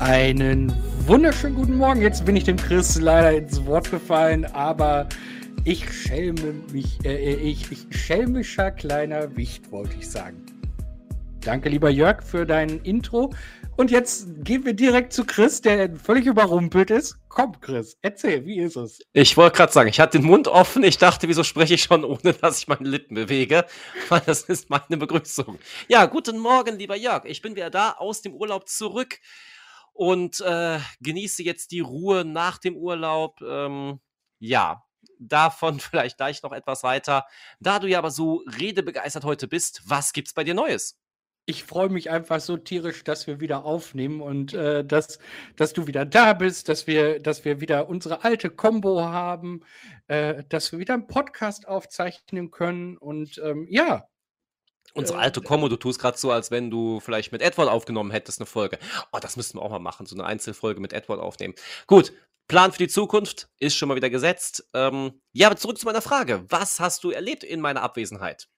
Einen wunderschönen guten Morgen. Jetzt bin ich dem Chris leider ins Wort gefallen, aber ich schelme mich, äh, ich, ich schelmischer kleiner Wicht, wollte ich sagen. Danke, lieber Jörg, für dein Intro. Und jetzt gehen wir direkt zu Chris, der völlig überrumpelt ist. Komm, Chris, erzähl, wie ist es? Ich wollte gerade sagen, ich hatte den Mund offen. Ich dachte, wieso spreche ich schon, ohne dass ich meine Lippen bewege? Weil das ist meine Begrüßung. Ja, guten Morgen, lieber Jörg. Ich bin wieder da aus dem Urlaub zurück und äh, genieße jetzt die Ruhe nach dem Urlaub. Ähm, ja, davon vielleicht gleich noch etwas weiter. Da du ja aber so redebegeistert heute bist, was gibt's bei dir Neues? ich freue mich einfach so tierisch, dass wir wieder aufnehmen und äh, dass, dass du wieder da bist, dass wir, dass wir wieder unsere alte Combo haben, äh, dass wir wieder einen Podcast aufzeichnen können und ähm, ja. Unsere äh, alte Combo, du tust gerade so, als wenn du vielleicht mit Edward aufgenommen hättest, eine Folge. Oh, das müssten wir auch mal machen, so eine Einzelfolge mit Edward aufnehmen. Gut, Plan für die Zukunft ist schon mal wieder gesetzt. Ähm, ja, aber zurück zu meiner Frage. Was hast du erlebt in meiner Abwesenheit?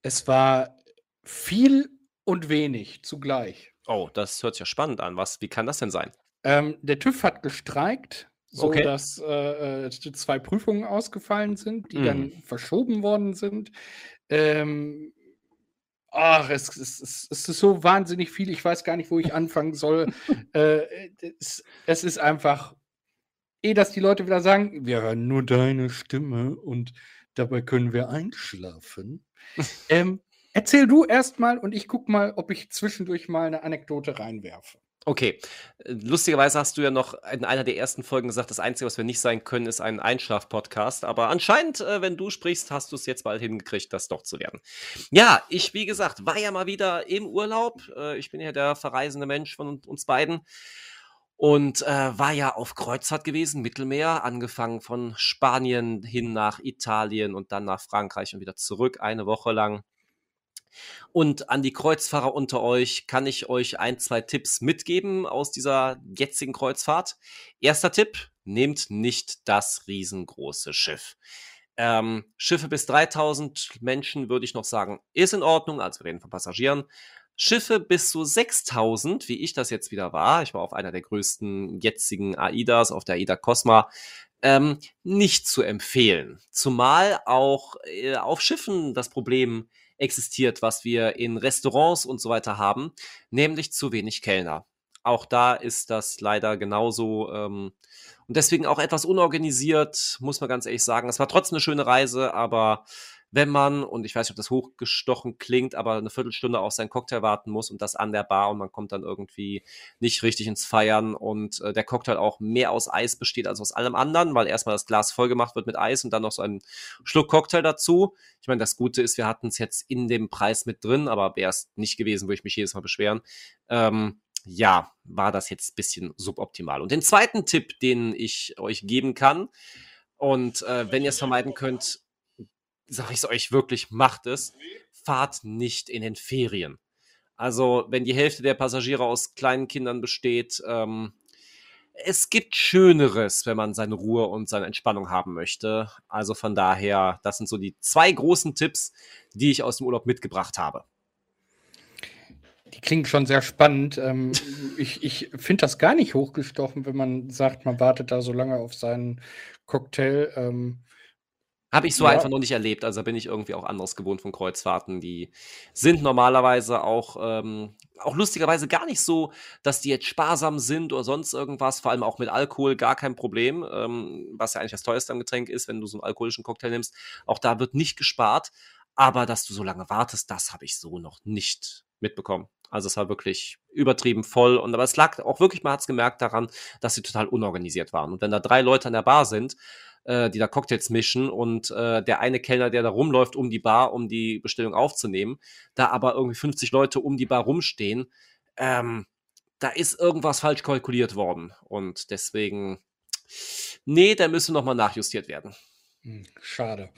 Es war viel und wenig zugleich. Oh, das hört sich ja spannend an. Was, wie kann das denn sein? Ähm, der TÜV hat gestreikt, so okay. dass äh, äh zwei Prüfungen ausgefallen sind, die mm. dann verschoben worden sind. Ähm, ach, es, es, es, es, ist so wahnsinnig viel. Ich weiß gar nicht, wo ich anfangen soll. äh, es, es ist einfach, eh, dass die Leute wieder sagen, wir hören nur deine Stimme und dabei können wir einschlafen. ähm, Erzähl du erstmal und ich guck mal, ob ich zwischendurch mal eine Anekdote reinwerfe. Okay. Lustigerweise hast du ja noch in einer der ersten Folgen gesagt, das Einzige, was wir nicht sein können, ist ein Einschlaf-Podcast. Aber anscheinend, äh, wenn du sprichst, hast du es jetzt bald hingekriegt, das doch zu werden. Ja, ich, wie gesagt, war ja mal wieder im Urlaub. Äh, ich bin ja der verreisende Mensch von uns beiden. Und äh, war ja auf Kreuzfahrt gewesen, Mittelmeer, angefangen von Spanien hin nach Italien und dann nach Frankreich und wieder zurück, eine Woche lang. Und an die Kreuzfahrer unter euch kann ich euch ein, zwei Tipps mitgeben aus dieser jetzigen Kreuzfahrt. Erster Tipp, nehmt nicht das riesengroße Schiff. Ähm, Schiffe bis 3000 Menschen würde ich noch sagen, ist in Ordnung, also wir reden von Passagieren. Schiffe bis zu 6000, wie ich das jetzt wieder war, ich war auf einer der größten jetzigen AIDAs, auf der AIDA Cosma, ähm, nicht zu empfehlen. Zumal auch äh, auf Schiffen das Problem existiert, was wir in Restaurants und so weiter haben, nämlich zu wenig Kellner. Auch da ist das leider genauso ähm, und deswegen auch etwas unorganisiert, muss man ganz ehrlich sagen. Es war trotzdem eine schöne Reise, aber wenn man, und ich weiß nicht, ob das hochgestochen klingt, aber eine Viertelstunde auf seinen Cocktail warten muss und das an der Bar und man kommt dann irgendwie nicht richtig ins Feiern und äh, der Cocktail auch mehr aus Eis besteht als aus allem anderen, weil erstmal das Glas voll gemacht wird mit Eis und dann noch so ein Schluck Cocktail dazu. Ich meine, das Gute ist, wir hatten es jetzt in dem Preis mit drin, aber wäre es nicht gewesen, würde ich mich jedes Mal beschweren. Ähm, ja, war das jetzt ein bisschen suboptimal. Und den zweiten Tipp, den ich euch geben kann, und äh, wenn ihr es vermeiden könnt, sage ich es euch wirklich, macht es. Fahrt nicht in den Ferien. Also, wenn die Hälfte der Passagiere aus kleinen Kindern besteht, ähm, es gibt Schöneres, wenn man seine Ruhe und seine Entspannung haben möchte. Also von daher, das sind so die zwei großen Tipps, die ich aus dem Urlaub mitgebracht habe. Die klingen schon sehr spannend. Ähm, ich ich finde das gar nicht hochgestochen, wenn man sagt, man wartet da so lange auf seinen Cocktail. Ähm, habe ich so ja. einfach noch nicht erlebt. Also bin ich irgendwie auch anderes gewohnt von Kreuzfahrten. Die sind normalerweise auch, ähm, auch lustigerweise gar nicht so, dass die jetzt sparsam sind oder sonst irgendwas. Vor allem auch mit Alkohol gar kein Problem, ähm, was ja eigentlich das teuerste am Getränk ist, wenn du so einen alkoholischen Cocktail nimmst. Auch da wird nicht gespart. Aber dass du so lange wartest, das habe ich so noch nicht mitbekommen. Also es war wirklich übertrieben voll. Und aber es lag auch wirklich, man hat es gemerkt daran, dass sie total unorganisiert waren. Und wenn da drei Leute an der Bar sind, äh, die da Cocktails mischen und äh, der eine Kellner, der da rumläuft um die Bar, um die Bestellung aufzunehmen, da aber irgendwie 50 Leute um die Bar rumstehen, ähm, da ist irgendwas falsch kalkuliert worden. Und deswegen nee, der müsste nochmal nachjustiert werden. Hm, schade.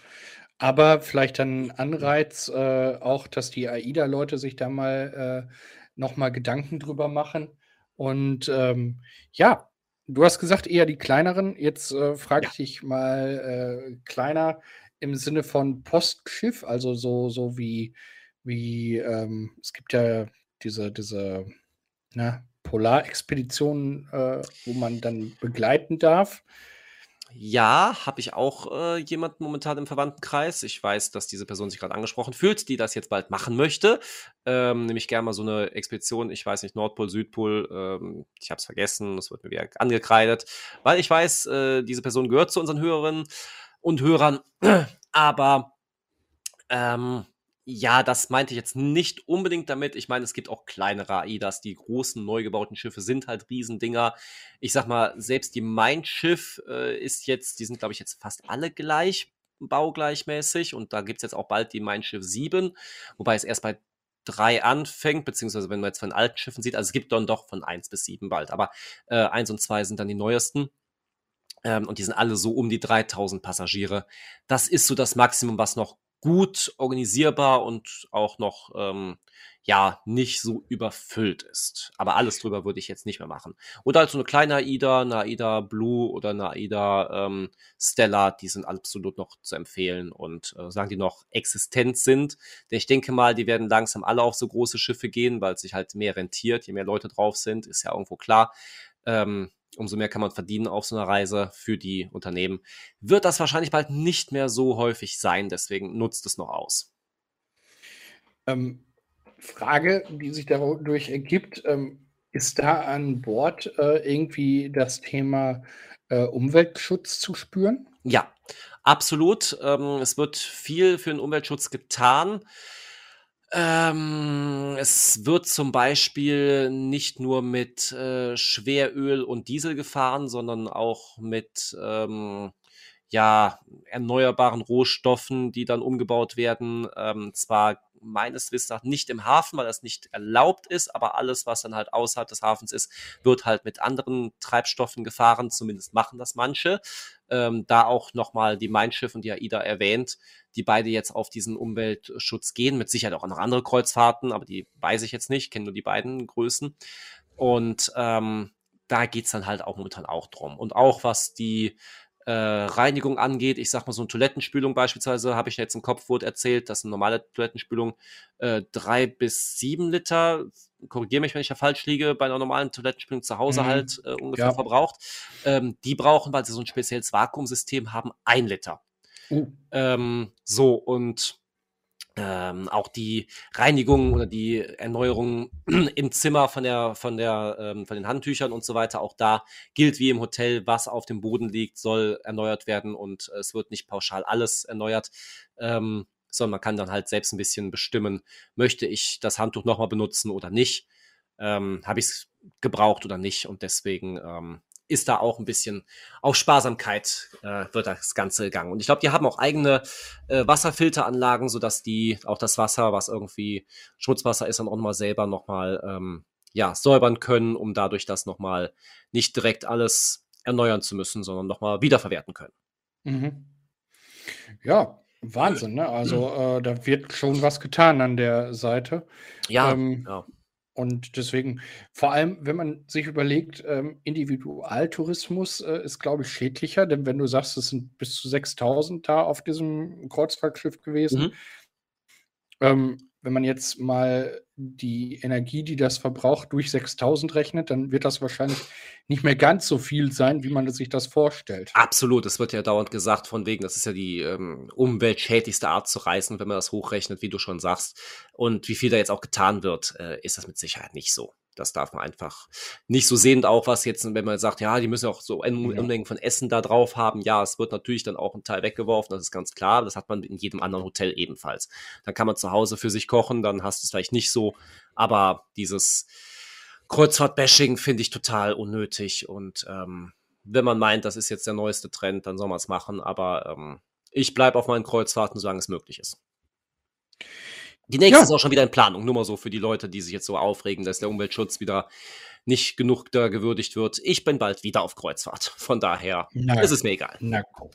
Aber vielleicht ein Anreiz, äh, auch, dass die AIDA-Leute sich da mal äh, nochmal Gedanken drüber machen. Und ähm, ja, du hast gesagt, eher die kleineren. Jetzt äh, frage ich dich mal äh, kleiner im Sinne von Postschiff, also so, so wie, wie ähm, es gibt ja diese, diese na, Polarexpeditionen, äh, wo man dann begleiten darf. Ja, habe ich auch äh, jemanden momentan im Verwandtenkreis. Ich weiß, dass diese Person sich gerade angesprochen fühlt, die das jetzt bald machen möchte. Ähm, nämlich gerne mal so eine Expedition, ich weiß nicht, Nordpol, Südpol, ähm, ich habe es vergessen, das wird mir wieder angekreidet, weil ich weiß, äh, diese Person gehört zu unseren Hörerinnen und Hörern, aber ähm, ja, das meinte ich jetzt nicht unbedingt damit. Ich meine, es gibt auch kleinere AIDAs. Die großen, neu gebauten Schiffe sind halt Riesendinger. Ich sag mal, selbst die Mein Schiff äh, ist jetzt, die sind, glaube ich, jetzt fast alle gleich, baugleichmäßig. Und da gibt es jetzt auch bald die Mein Schiff 7, wobei es erst bei drei anfängt, beziehungsweise wenn man jetzt von alten Schiffen sieht, also es gibt dann doch von 1 bis 7 bald, aber äh, 1 und 2 sind dann die neuesten. Ähm, und die sind alle so um die 3000 Passagiere. Das ist so das Maximum, was noch gut organisierbar und auch noch ähm, ja nicht so überfüllt ist. Aber alles drüber würde ich jetzt nicht mehr machen. Oder halt so eine kleine AIDA, eine AIDA Blue oder eine AIDA ähm, Stella, die sind absolut noch zu empfehlen und äh, sagen die noch existent sind. Denn ich denke mal, die werden langsam alle auf so große Schiffe gehen, weil es sich halt mehr rentiert, je mehr Leute drauf sind, ist ja irgendwo klar. Ähm, umso mehr kann man verdienen auf so einer Reise für die Unternehmen. Wird das wahrscheinlich bald nicht mehr so häufig sein, deswegen nutzt es noch aus. Ähm, Frage, die sich dadurch ergibt, ähm, ist da an Bord äh, irgendwie das Thema äh, Umweltschutz zu spüren? Ja, absolut. Ähm, es wird viel für den Umweltschutz getan. Ähm, es wird zum Beispiel nicht nur mit äh, Schweröl und Diesel gefahren, sondern auch mit ähm, ja, erneuerbaren Rohstoffen, die dann umgebaut werden. Ähm, zwar meines Wissens nach nicht im Hafen, weil das nicht erlaubt ist, aber alles, was dann halt außerhalb des Hafens ist, wird halt mit anderen Treibstoffen gefahren. Zumindest machen das manche. Ähm, da auch nochmal die Mein Schiff und die AIDA erwähnt, die beide jetzt auf diesen Umweltschutz gehen. Mit Sicherheit auch noch andere Kreuzfahrten, aber die weiß ich jetzt nicht, kenne nur die beiden Größen. Und ähm, da geht's dann halt auch momentan auch drum. Und auch was die äh, Reinigung angeht. Ich sag mal, so eine Toilettenspülung beispielsweise, habe ich jetzt im Kopf wurde erzählt, dass eine normale Toilettenspülung äh, drei bis sieben Liter, korrigiere mich, wenn ich da falsch liege, bei einer normalen Toilettenspülung zu Hause mhm. halt äh, ungefähr ja. verbraucht. Ähm, die brauchen, weil sie so ein spezielles Vakuumsystem haben, ein Liter. Uh. Ähm, so, und ähm, auch die Reinigung oder die Erneuerung im Zimmer von der, von der, ähm, von den Handtüchern und so weiter. Auch da gilt wie im Hotel, was auf dem Boden liegt, soll erneuert werden und es wird nicht pauschal alles erneuert. Ähm, sondern man kann dann halt selbst ein bisschen bestimmen, möchte ich das Handtuch nochmal benutzen oder nicht. Ähm, Habe ich es gebraucht oder nicht? Und deswegen ähm, ist da auch ein bisschen auf Sparsamkeit äh, wird das Ganze gegangen. Und ich glaube, die haben auch eigene äh, Wasserfilteranlagen, sodass die auch das Wasser, was irgendwie Schutzwasser ist, dann auch nochmal selber nochmal ähm, ja, säubern können, um dadurch das nochmal nicht direkt alles erneuern zu müssen, sondern nochmal wiederverwerten können. Mhm. Ja, Wahnsinn, ne? Also äh, da wird schon was getan an der Seite. Ja, ähm, ja. Und deswegen, vor allem, wenn man sich überlegt, ähm, Individualtourismus äh, ist, glaube ich, schädlicher, denn wenn du sagst, es sind bis zu 6000 da auf diesem Kreuzfahrtschiff gewesen, mhm. ähm, wenn man jetzt mal die Energie, die das verbraucht, durch 6000 rechnet, dann wird das wahrscheinlich nicht mehr ganz so viel sein, wie man sich das vorstellt. Absolut, es wird ja dauernd gesagt, von wegen, das ist ja die ähm, umweltschädlichste Art zu reisen, wenn man das hochrechnet, wie du schon sagst. Und wie viel da jetzt auch getan wird, äh, ist das mit Sicherheit nicht so. Das darf man einfach nicht so sehen. Auch was jetzt, wenn man sagt, ja, die müssen auch so Unmengen von Essen da drauf haben. Ja, es wird natürlich dann auch ein Teil weggeworfen. Das ist ganz klar. Das hat man in jedem anderen Hotel ebenfalls. Dann kann man zu Hause für sich kochen. Dann hast du es vielleicht nicht so. Aber dieses Kreuzfahrt-Bashing finde ich total unnötig. Und ähm, wenn man meint, das ist jetzt der neueste Trend, dann soll man es machen. Aber ähm, ich bleibe auf meinen Kreuzfahrten, solange es möglich ist. Die nächste ja. ist auch schon wieder in Planung. Nur mal so für die Leute, die sich jetzt so aufregen, dass der Umweltschutz wieder nicht genug da gewürdigt wird. Ich bin bald wieder auf Kreuzfahrt. Von daher Na, ist es mir egal. Na guck.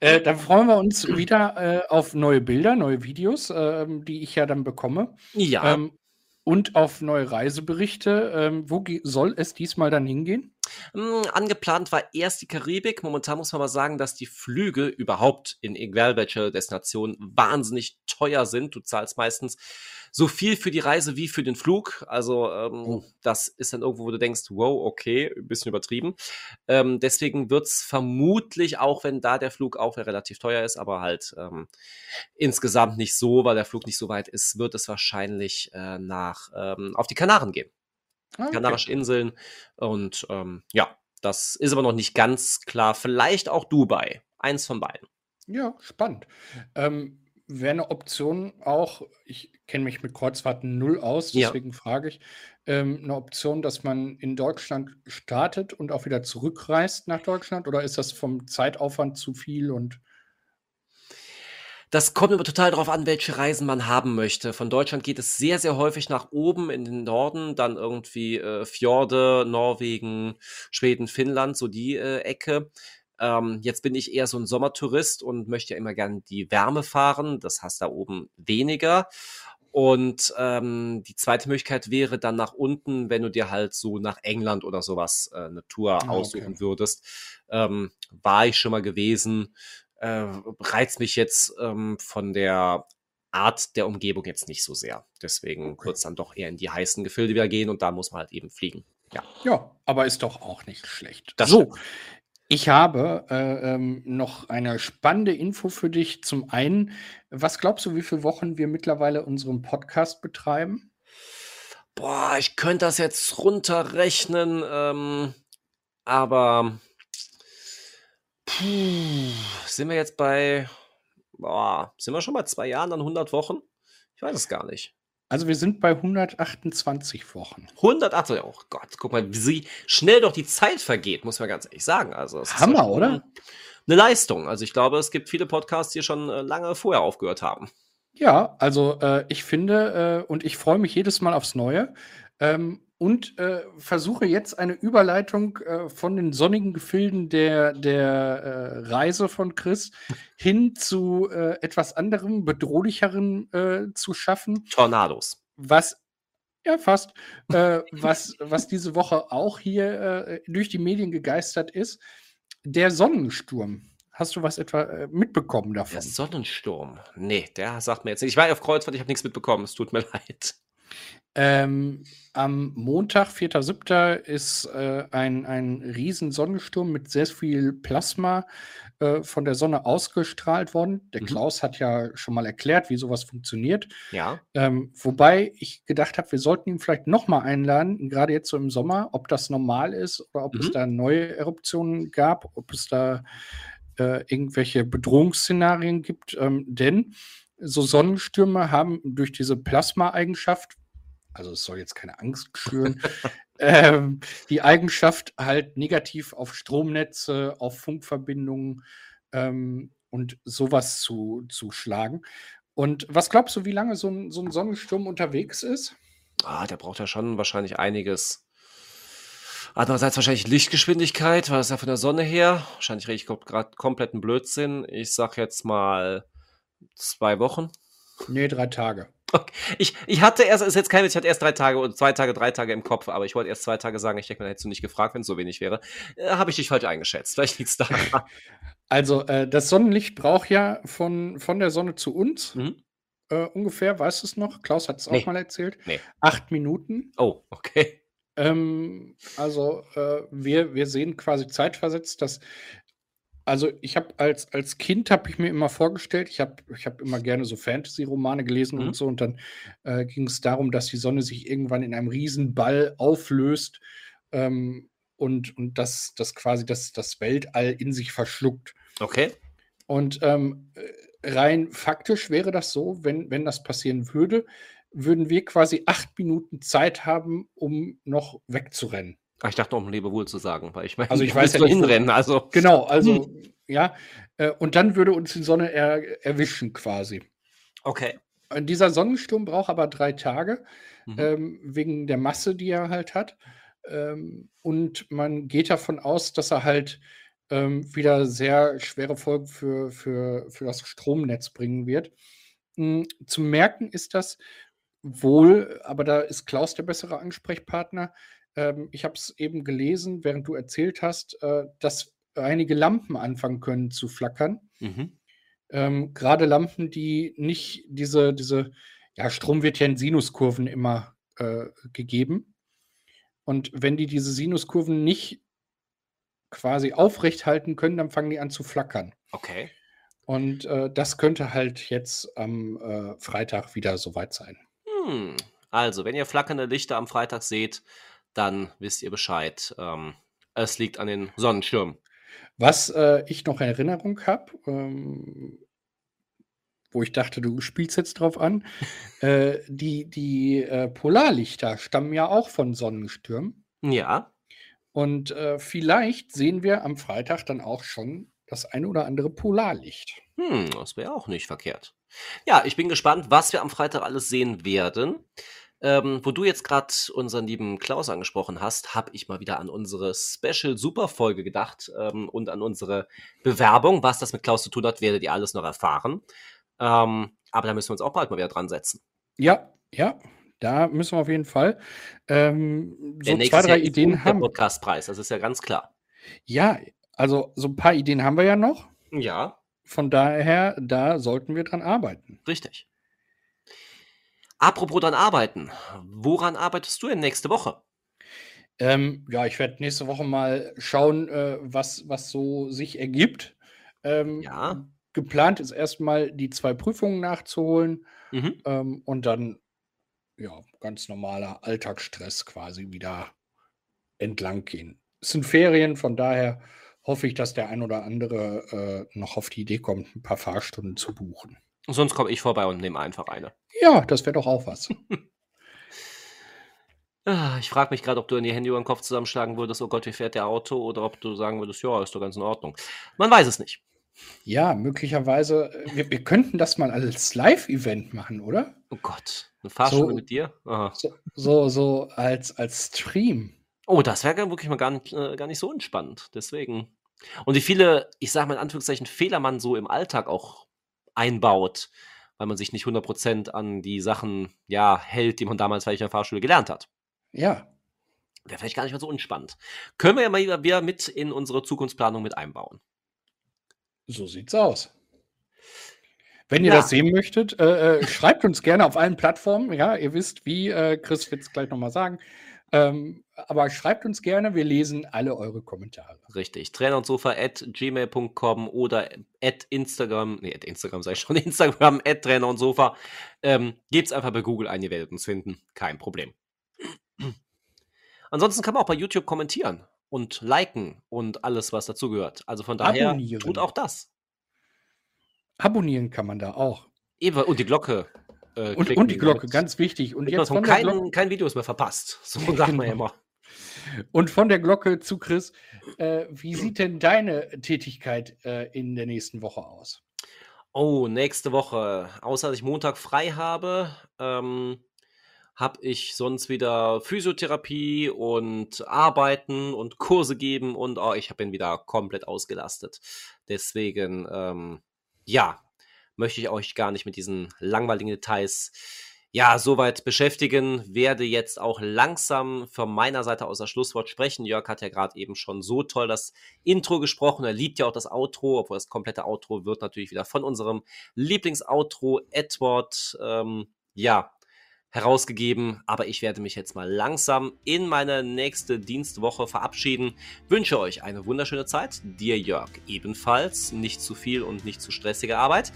Äh, dann freuen wir uns wieder äh, auf neue Bilder, neue Videos, äh, die ich ja dann bekomme. Ja. Ähm, und auf neue Reiseberichte. Ähm, wo soll es diesmal dann hingehen? Hm, angeplant war erst die Karibik. Momentan muss man aber sagen, dass die Flüge überhaupt in egal welcher Destination wahnsinnig teuer sind. Du zahlst meistens so viel für die Reise wie für den Flug. Also ähm, oh. das ist dann irgendwo, wo du denkst, wow, okay, ein bisschen übertrieben. Ähm, deswegen wird's vermutlich, auch wenn da der Flug auch relativ teuer ist, aber halt ähm, insgesamt nicht so, weil der Flug nicht so weit ist, wird es wahrscheinlich äh, nach ähm, auf die Kanaren gehen. Ah, okay. Kanarische Inseln. Und ähm, ja, das ist aber noch nicht ganz klar. Vielleicht auch Dubai. Eins von beiden. Ja, spannend. Ähm, Wäre eine Option auch, ich kenne mich mit Kreuzfahrten null aus, deswegen ja. frage ich, ähm, eine Option, dass man in Deutschland startet und auch wieder zurückreist nach Deutschland? Oder ist das vom Zeitaufwand zu viel und das kommt aber total darauf an, welche Reisen man haben möchte. Von Deutschland geht es sehr, sehr häufig nach oben in den Norden, dann irgendwie äh, Fjorde, Norwegen, Schweden, Finnland, so die äh, Ecke. Ähm, jetzt bin ich eher so ein Sommertourist und möchte ja immer gerne die Wärme fahren. Das hast da oben weniger. Und ähm, die zweite Möglichkeit wäre dann nach unten, wenn du dir halt so nach England oder sowas äh, eine Tour ah, aussuchen okay. würdest. Ähm, war ich schon mal gewesen äh, reizt mich jetzt ähm, von der Art der Umgebung jetzt nicht so sehr. Deswegen okay. wird es dann doch eher in die heißen Gefilde wieder gehen und da muss man halt eben fliegen. Ja, ja aber ist doch auch nicht schlecht. Das so, ich habe äh, ähm, noch eine spannende Info für dich. Zum einen, was glaubst du, wie viele Wochen wir mittlerweile unseren Podcast betreiben? Boah, ich könnte das jetzt runterrechnen, ähm, aber Puh, sind wir jetzt bei, boah, sind wir schon bei zwei Jahren an 100 Wochen? Ich weiß es gar nicht. Also wir sind bei 128 Wochen. 128, oh Gott, guck mal, wie schnell doch die Zeit vergeht, muss man ganz ehrlich sagen. Also Hammer, oder? Eine Leistung. Also ich glaube, es gibt viele Podcasts, die schon äh, lange vorher aufgehört haben. Ja, also äh, ich finde äh, und ich freue mich jedes Mal aufs Neue. Ähm, und äh, versuche jetzt eine Überleitung äh, von den sonnigen Gefilden der, der äh, Reise von Chris hin zu äh, etwas anderem, bedrohlicheren äh, zu schaffen. Tornados. Was, ja, fast, äh, was, was diese Woche auch hier durch die Medien gegeistert ist, der Sonnensturm. Hast du was etwa mitbekommen davon? Der Sonnensturm? Nee, der sagt mir jetzt nicht. Ich war auf Kreuzfahrt, ich habe nichts mitbekommen. Es tut mir leid. Ähm, am Montag, 4.7., ist äh, ein, ein riesen Sonnensturm mit sehr viel Plasma äh, von der Sonne ausgestrahlt worden. Der mhm. Klaus hat ja schon mal erklärt, wie sowas funktioniert. Ja. Ähm, wobei ich gedacht habe, wir sollten ihn vielleicht nochmal einladen, gerade jetzt so im Sommer, ob das normal ist oder ob mhm. es da neue Eruptionen gab, ob es da äh, irgendwelche Bedrohungsszenarien gibt. Ähm, denn so Sonnenstürme haben durch diese Plasma-Eigenschaft also es soll jetzt keine Angst schüren, ähm, die Eigenschaft halt negativ auf Stromnetze, auf Funkverbindungen ähm, und sowas zu, zu schlagen. Und was glaubst du, wie lange so ein, so ein Sonnensturm unterwegs ist? Ah, der braucht ja schon wahrscheinlich einiges. Andererseits wahrscheinlich Lichtgeschwindigkeit, weil es ja von der Sonne her. Wahrscheinlich rede ich gerade kompletten Blödsinn. Ich sag jetzt mal zwei Wochen. Nee, drei Tage. Okay. Ich, ich hatte erst, ist jetzt kein ich hatte erst drei Tage und zwei Tage, drei Tage im Kopf, aber ich wollte erst zwei Tage sagen. Ich denke, dann hättest du nicht gefragt, wenn es so wenig wäre. Äh, Habe ich dich falsch eingeschätzt. Vielleicht liegt es da. Also, äh, das Sonnenlicht braucht ja von, von der Sonne zu uns mhm. äh, ungefähr, weißt du es noch? Klaus hat es auch nee. mal erzählt. Nee. Acht Minuten. Oh, okay. Ähm, also, äh, wir, wir sehen quasi zeitversetzt, dass also ich habe als, als Kind habe ich mir immer vorgestellt, ich habe ich hab immer gerne so Fantasy-Romane gelesen mhm. und so, und dann äh, ging es darum, dass die Sonne sich irgendwann in einem Riesenball auflöst ähm, und, und dass das quasi das, das Weltall in sich verschluckt. Okay. Und ähm, rein faktisch wäre das so, wenn, wenn das passieren würde, würden wir quasi acht Minuten Zeit haben, um noch wegzurennen. Ich dachte, um Lebewohl zu sagen, weil ich meine, also ich weiß ja nicht, hinrennen, also. Genau, also, hm. ja. Äh, und dann würde uns die Sonne er, erwischen quasi. Okay. Und dieser Sonnensturm braucht aber drei Tage, mhm. ähm, wegen der Masse, die er halt hat. Ähm, und man geht davon aus, dass er halt ähm, wieder sehr schwere Folgen für, für, für das Stromnetz bringen wird. Hm, zu merken ist das wohl, aber da ist Klaus der bessere Ansprechpartner. Ähm, ich habe es eben gelesen, während du erzählt hast, äh, dass einige Lampen anfangen können zu flackern. Mhm. Ähm, Gerade Lampen, die nicht diese, diese, ja, Strom wird ja in Sinuskurven immer äh, gegeben. Und wenn die diese Sinuskurven nicht quasi aufrecht halten können, dann fangen die an zu flackern. Okay. Und äh, das könnte halt jetzt am äh, Freitag wieder soweit sein. Hm. Also, wenn ihr flackernde Lichter am Freitag seht, dann wisst ihr Bescheid. Ähm, es liegt an den Sonnenschirmen. Was äh, ich noch in Erinnerung habe, ähm, wo ich dachte, du spielst jetzt drauf an, äh, die, die äh, Polarlichter stammen ja auch von Sonnenstürmen. Ja. Und äh, vielleicht sehen wir am Freitag dann auch schon das ein oder andere Polarlicht. Hm, das wäre auch nicht verkehrt. Ja, ich bin gespannt, was wir am Freitag alles sehen werden. Ähm, wo du jetzt gerade unseren lieben Klaus angesprochen hast, habe ich mal wieder an unsere Special Super Folge gedacht ähm, und an unsere Bewerbung. Was das mit Klaus zu tun hat, werdet ihr alles noch erfahren. Ähm, aber da müssen wir uns auch bald mal wieder dran setzen. Ja, ja, da müssen wir auf jeden Fall. Ähm, so zwei, drei Jahr Ideen haben. Der Podcastpreis, das ist ja ganz klar. Ja, also so ein paar Ideen haben wir ja noch. Ja. Von daher, da sollten wir dran arbeiten. Richtig. Apropos dran arbeiten, woran arbeitest du denn nächste Woche? Ähm, ja, ich werde nächste Woche mal schauen, äh, was, was so sich ergibt. Ähm, ja. Geplant ist erstmal die zwei Prüfungen nachzuholen mhm. ähm, und dann ja, ganz normaler Alltagsstress quasi wieder entlang gehen. Es sind Ferien, von daher hoffe ich, dass der ein oder andere äh, noch auf die Idee kommt, ein paar Fahrstunden zu buchen. Sonst komme ich vorbei und nehme einfach eine. Ja, das wäre doch auch was. Ich frage mich gerade, ob du in die Hände über den Kopf zusammenschlagen würdest, oh Gott, wie fährt der Auto? Oder ob du sagen würdest, ja, ist doch ganz in Ordnung. Man weiß es nicht. Ja, möglicherweise. Äh, wir, wir könnten das mal als Live-Event machen, oder? Oh Gott, eine Fahrschule so, mit dir? So, so, so, als, als Stream. Oh, das wäre wirklich mal gar nicht, äh, gar nicht so entspannt. Deswegen. Und wie viele, ich sage mal in Anführungszeichen, Fehler man so im Alltag auch einbaut, weil man sich nicht 100% an die Sachen ja, hält, die man damals vielleicht in der Fahrschule gelernt hat. Ja. Wäre vielleicht gar nicht mehr so unspannend. Können wir ja mal wieder mit in unsere Zukunftsplanung mit einbauen. So sieht's aus. Wenn ihr ja. das sehen möchtet, äh, äh, schreibt uns gerne auf allen Plattformen. Ja, ihr wisst, wie äh, Chris wird es gleich nochmal sagen. Ähm, aber schreibt uns gerne, wir lesen alle eure Kommentare. Richtig. Trainer und Sofa at gmail.com oder at Instagram, nee, at Instagram sei schon, Instagram at Trainer und Sofa. Ähm, gebt's einfach bei Google ein, ihr werdet uns finden. Kein Problem. Ansonsten kann man auch bei YouTube kommentieren und liken und alles, was dazugehört. Also von daher Abonnieren. tut auch das. Abonnieren kann man da auch. Eben, und die Glocke. Äh, und, und, die Glocke, ganz wichtig. Und jetzt von kein, kein Videos mehr verpasst. So sagt genau. man ja immer. Und von der Glocke zu Chris, äh, wie sieht denn deine Tätigkeit äh, in der nächsten Woche aus? Oh, nächste Woche. Außer dass ich Montag frei habe, ähm, habe ich sonst wieder Physiotherapie und Arbeiten und Kurse geben und oh, ich bin wieder komplett ausgelastet. Deswegen, ähm, ja, möchte ich euch gar nicht mit diesen langweiligen Details ja, soweit beschäftigen. Werde jetzt auch langsam von meiner Seite aus das Schlusswort sprechen. Jörg hat ja gerade eben schon so toll das Intro gesprochen. Er liebt ja auch das Outro, obwohl das komplette Outro wird natürlich wieder von unserem Lieblingsoutro Edward, ähm, ja, herausgegeben. Aber ich werde mich jetzt mal langsam in meine nächste Dienstwoche verabschieden. Wünsche euch eine wunderschöne Zeit. Dir, Jörg, ebenfalls. Nicht zu viel und nicht zu stressige Arbeit.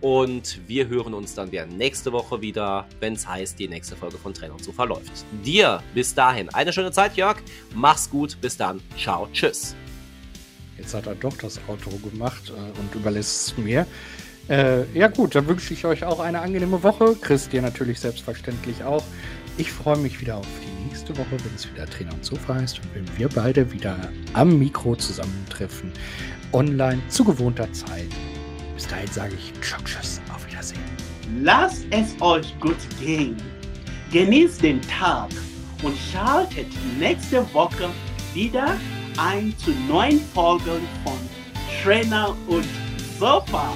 Und wir hören uns dann wieder nächste Woche wieder, wenn es heißt, die nächste Folge von Trainer und so verläuft. Dir bis dahin eine schöne Zeit, Jörg. Mach's gut. Bis dann. Ciao. Tschüss. Jetzt hat er doch das Outro gemacht äh, und überlässt es mir. Äh, ja gut, dann wünsche ich euch auch eine angenehme Woche. Chris dir natürlich selbstverständlich auch. Ich freue mich wieder auf die nächste Woche, wenn es wieder Trainer und Sofa heißt und wenn wir beide wieder am Mikro zusammentreffen. Online zu gewohnter Zeit. Bis dahin sage ich Tschüss, auf Wiedersehen. Lasst es euch gut gehen. Genießt den Tag und schaltet nächste Woche wieder ein zu neuen Folgen von Trainer und Sofa.